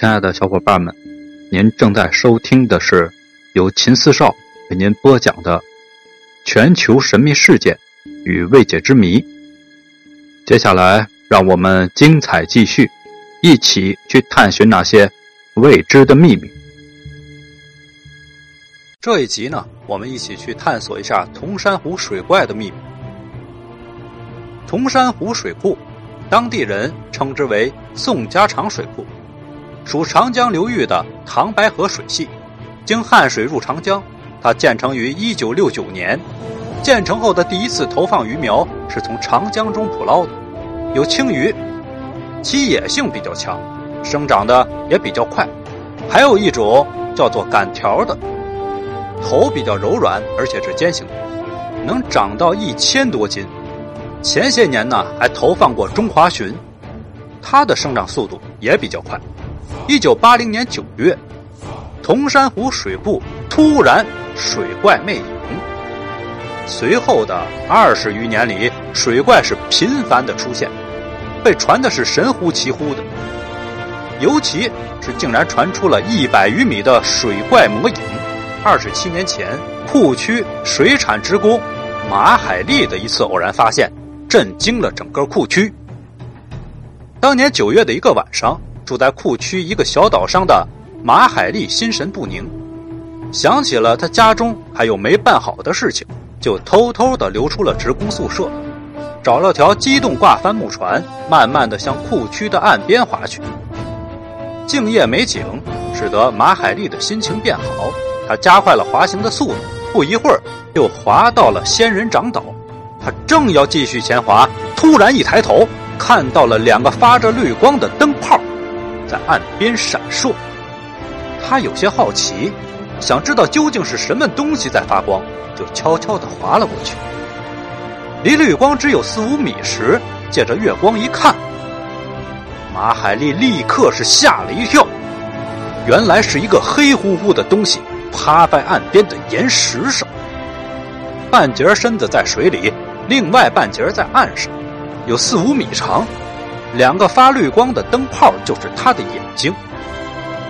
亲爱的小伙伴们，您正在收听的是由秦四少为您播讲的《全球神秘事件与未解之谜》。接下来，让我们精彩继续，一起去探寻那些未知的秘密。这一集呢，我们一起去探索一下铜山湖水怪的秘密。铜山湖水库，当地人称之为宋家场水库。属长江流域的唐白河水系，经汉水入长江。它建成于一九六九年，建成后的第一次投放鱼苗是从长江中捕捞的，有青鱼，其野性比较强，生长的也比较快。还有一种叫做杆条的，头比较柔软，而且是尖形的，能长到一千多斤。前些年呢，还投放过中华鲟，它的生长速度也比较快。一九八零年九月，铜山湖水库突然水怪魅影。随后的二十余年里，水怪是频繁的出现，被传的是神乎其乎的。尤其是竟然传出了一百余米的水怪魔影。二十七年前，库区水产职工马海丽的一次偶然发现，震惊了整个库区。当年九月的一个晚上。住在库区一个小岛上的马海丽心神不宁，想起了他家中还有没办好的事情，就偷偷的溜出了职工宿舍，找了条机动挂帆木船，慢慢的向库区的岸边划去。静夜美景使得马海丽的心情变好，他加快了滑行的速度，不一会儿又滑到了仙人掌岛。他正要继续前滑，突然一抬头，看到了两个发着绿光的灯泡。在岸边闪烁，他有些好奇，想知道究竟是什么东西在发光，就悄悄地滑了过去。离绿光只有四五米时，借着月光一看，马海丽立刻是吓了一跳，原来是一个黑乎乎的东西趴在岸边的岩石上，半截身子在水里，另外半截在岸上，有四五米长。两个发绿光的灯泡就是他的眼睛。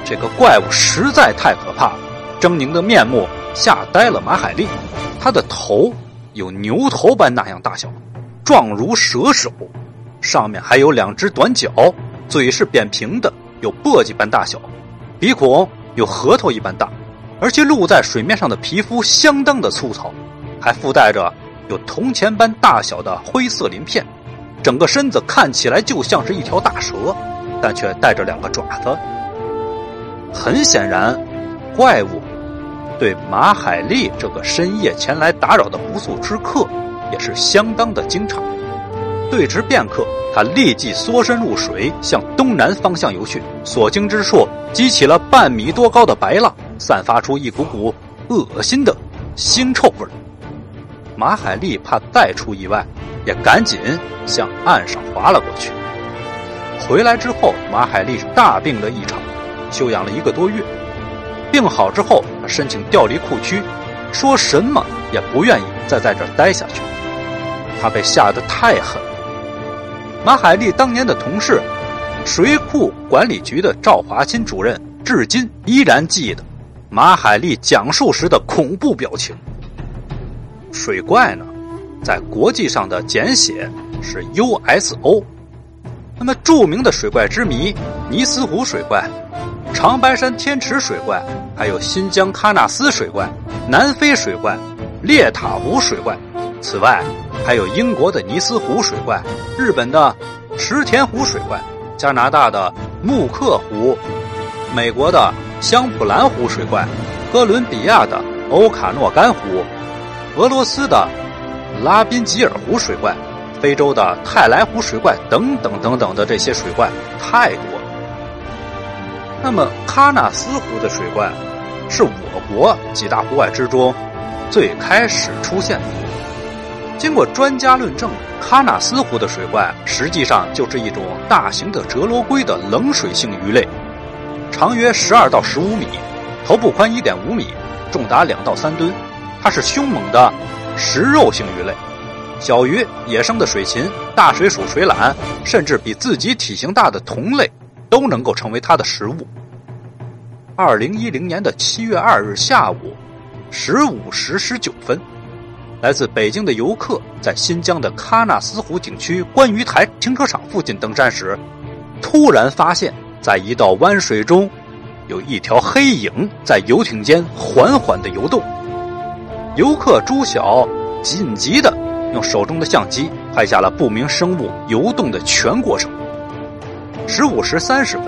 这个怪物实在太可怕了，狰狞的面目吓呆了马海丽。他的头有牛头般那样大小，状如蛇首，上面还有两只短角，嘴是扁平的，有簸箕般大小，鼻孔有核桃一般大，而且露在水面上的皮肤相当的粗糙，还附带着有铜钱般大小的灰色鳞片。整个身子看起来就像是一条大蛇，但却带着两个爪子。很显然，怪物对马海丽这个深夜前来打扰的不速之客也是相当的惊诧。对峙片刻，他立即缩身入水，向东南方向游去。所经之处，激起了半米多高的白浪，散发出一股股恶心的腥臭味马海丽怕再出意外。也赶紧向岸上滑了过去。回来之后，马海丽大病了一场，休养了一个多月。病好之后，他申请调离库区，说什么也不愿意再在这儿待下去。他被吓得太狠了。马海丽当年的同事，水库管理局的赵华金主任，至今依然记得马海丽讲述时的恐怖表情。水怪呢？在国际上的简写是 USO。那么著名的水怪之谜——尼斯湖水怪、长白山天池水怪，还有新疆喀纳斯水怪、南非水怪、列塔湖水怪。此外，还有英国的尼斯湖水怪、日本的池田湖水怪、加拿大的穆克湖、美国的香普兰湖水怪、哥伦比亚的欧卡诺干湖、俄罗斯的。拉宾吉尔湖水怪、非洲的泰莱湖水怪等等等等的这些水怪太多了。那么喀纳斯湖的水怪是我国几大湖怪之中最开始出现的。经过专家论证，喀纳斯湖的水怪实际上就是一种大型的哲罗龟的冷水性鱼类，长约十二到十五米，头部宽一点五米，重达两到三吨。它是凶猛的。食肉性鱼类，小鱼、野生的水禽、大水鼠、水獭，甚至比自己体型大的同类，都能够成为它的食物。二零一零年的七月二日下午十五时十九分，来自北京的游客在新疆的喀纳斯湖景区观鱼台停车场附近登山时，突然发现，在一道湾水中，有一条黑影在游艇间缓缓的游动。游客朱晓紧急的用手中的相机拍下了不明生物游动的全过程。十五时三十分，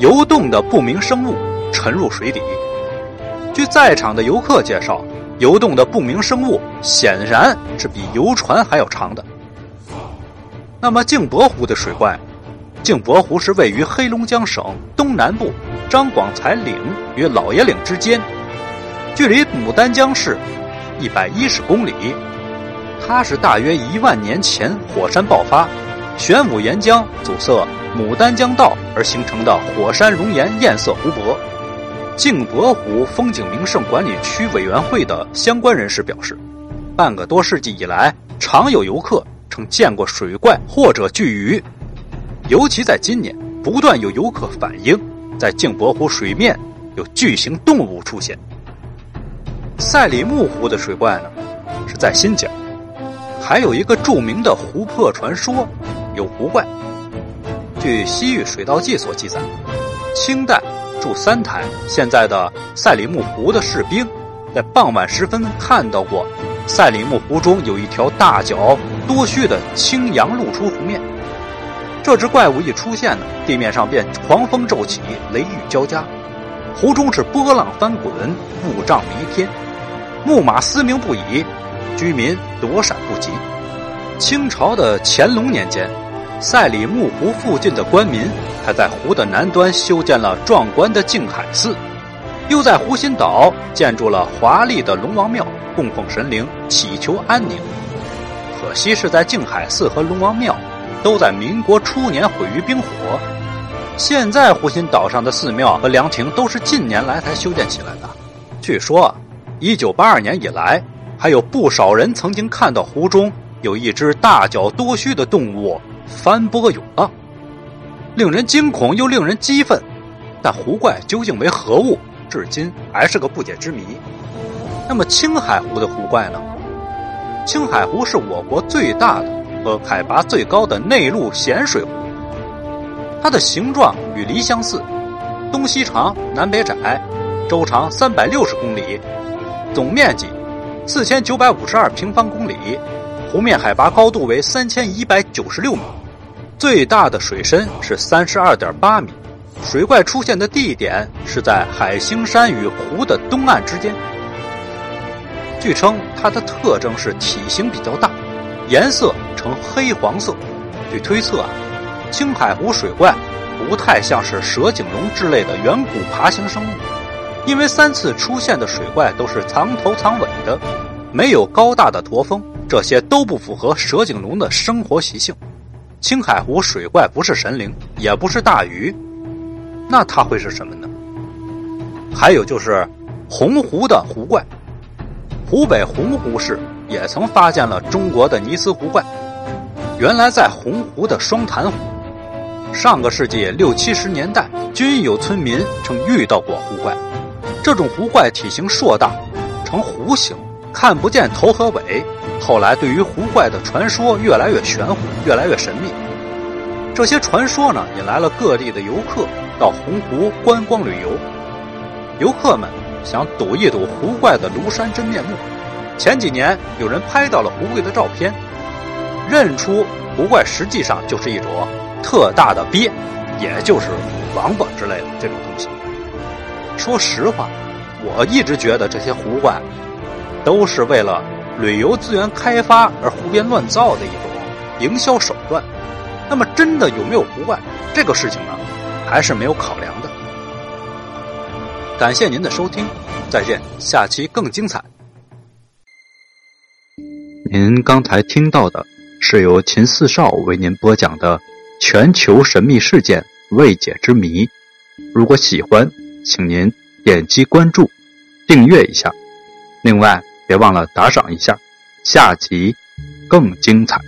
游动的不明生物沉入水底。据在场的游客介绍，游动的不明生物显然是比游船还要长的。那么镜泊湖的水怪，镜泊湖是位于黑龙江省东南部张广才岭与老爷岭之间。距离牡丹江市一百一十公里，它是大约一万年前火山爆发，玄武岩浆阻塞牡丹江道而形成的火山熔岩堰塞湖泊。镜泊湖风景名胜管理区委员会的相关人士表示，半个多世纪以来，常有游客称见过水怪或者巨鱼，尤其在今年，不断有游客反映，在镜泊湖水面有巨型动物出现。赛里木湖的水怪呢，是在新疆，还有一个著名的湖泊传说，有湖怪。据《西域水道记》所记载，清代驻三台（现在的赛里木湖）的士兵，在傍晚时分看到过赛里木湖中有一条大脚多须的青羊露出湖面。这只怪物一出现呢，地面上便狂风骤起，雷雨交加，湖中是波浪翻滚，雾障弥天。木马嘶鸣不已，居民躲闪不及。清朝的乾隆年间，赛里木湖附近的官民还在湖的南端修建了壮观的静海寺，又在湖心岛建筑了华丽的龙王庙，供奉神灵，祈求安宁。可惜是在静海寺和龙王庙都在民国初年毁于冰火。现在湖心岛上的寺庙和凉亭都是近年来才修建起来的。据说。一九八二年以来，还有不少人曾经看到湖中有一只大脚多须的动物翻波涌浪，令人惊恐又令人激愤。但湖怪究竟为何物，至今还是个不解之谜。那么青海湖的湖怪呢？青海湖是我国最大的和海拔最高的内陆咸水湖，它的形状与梨相似，东西长，南北窄，周长三百六十公里。总面积四千九百五十二平方公里，湖面海拔高度为三千一百九十六米，最大的水深是三十二点八米。水怪出现的地点是在海星山与湖的东岸之间。据称，它的特征是体型比较大，颜色呈黑黄色。据推测啊，青海湖水怪不太像是蛇颈龙之类的远古爬行生物。因为三次出现的水怪都是藏头藏尾的，没有高大的驼峰，这些都不符合蛇颈龙的生活习性。青海湖水怪不是神灵，也不是大鱼，那它会是什么呢？还有就是洪湖的湖怪，湖北洪湖市也曾发现了中国的尼斯湖怪。原来在洪湖的双潭湖，上个世纪六七十年代，均有村民称遇到过湖怪。这种湖怪体型硕大，呈弧形，看不见头和尾。后来对于湖怪的传说越来越玄乎，越来越神秘。这些传说呢，引来了各地的游客到洪湖观光旅游。游客们想睹一睹湖怪的庐山真面目。前几年有人拍到了湖怪的照片，认出湖怪实际上就是一种特大的鳖，也就是王八之类的这种东西。说实话，我一直觉得这些湖怪都是为了旅游资源开发而胡编乱造的一种营销手段。那么，真的有没有湖怪这个事情呢？还是没有考量的。感谢您的收听，再见，下期更精彩。您刚才听到的是由秦四少为您播讲的全球神秘事件未解之谜。如果喜欢。请您点击关注、订阅一下，另外别忘了打赏一下，下集更精彩。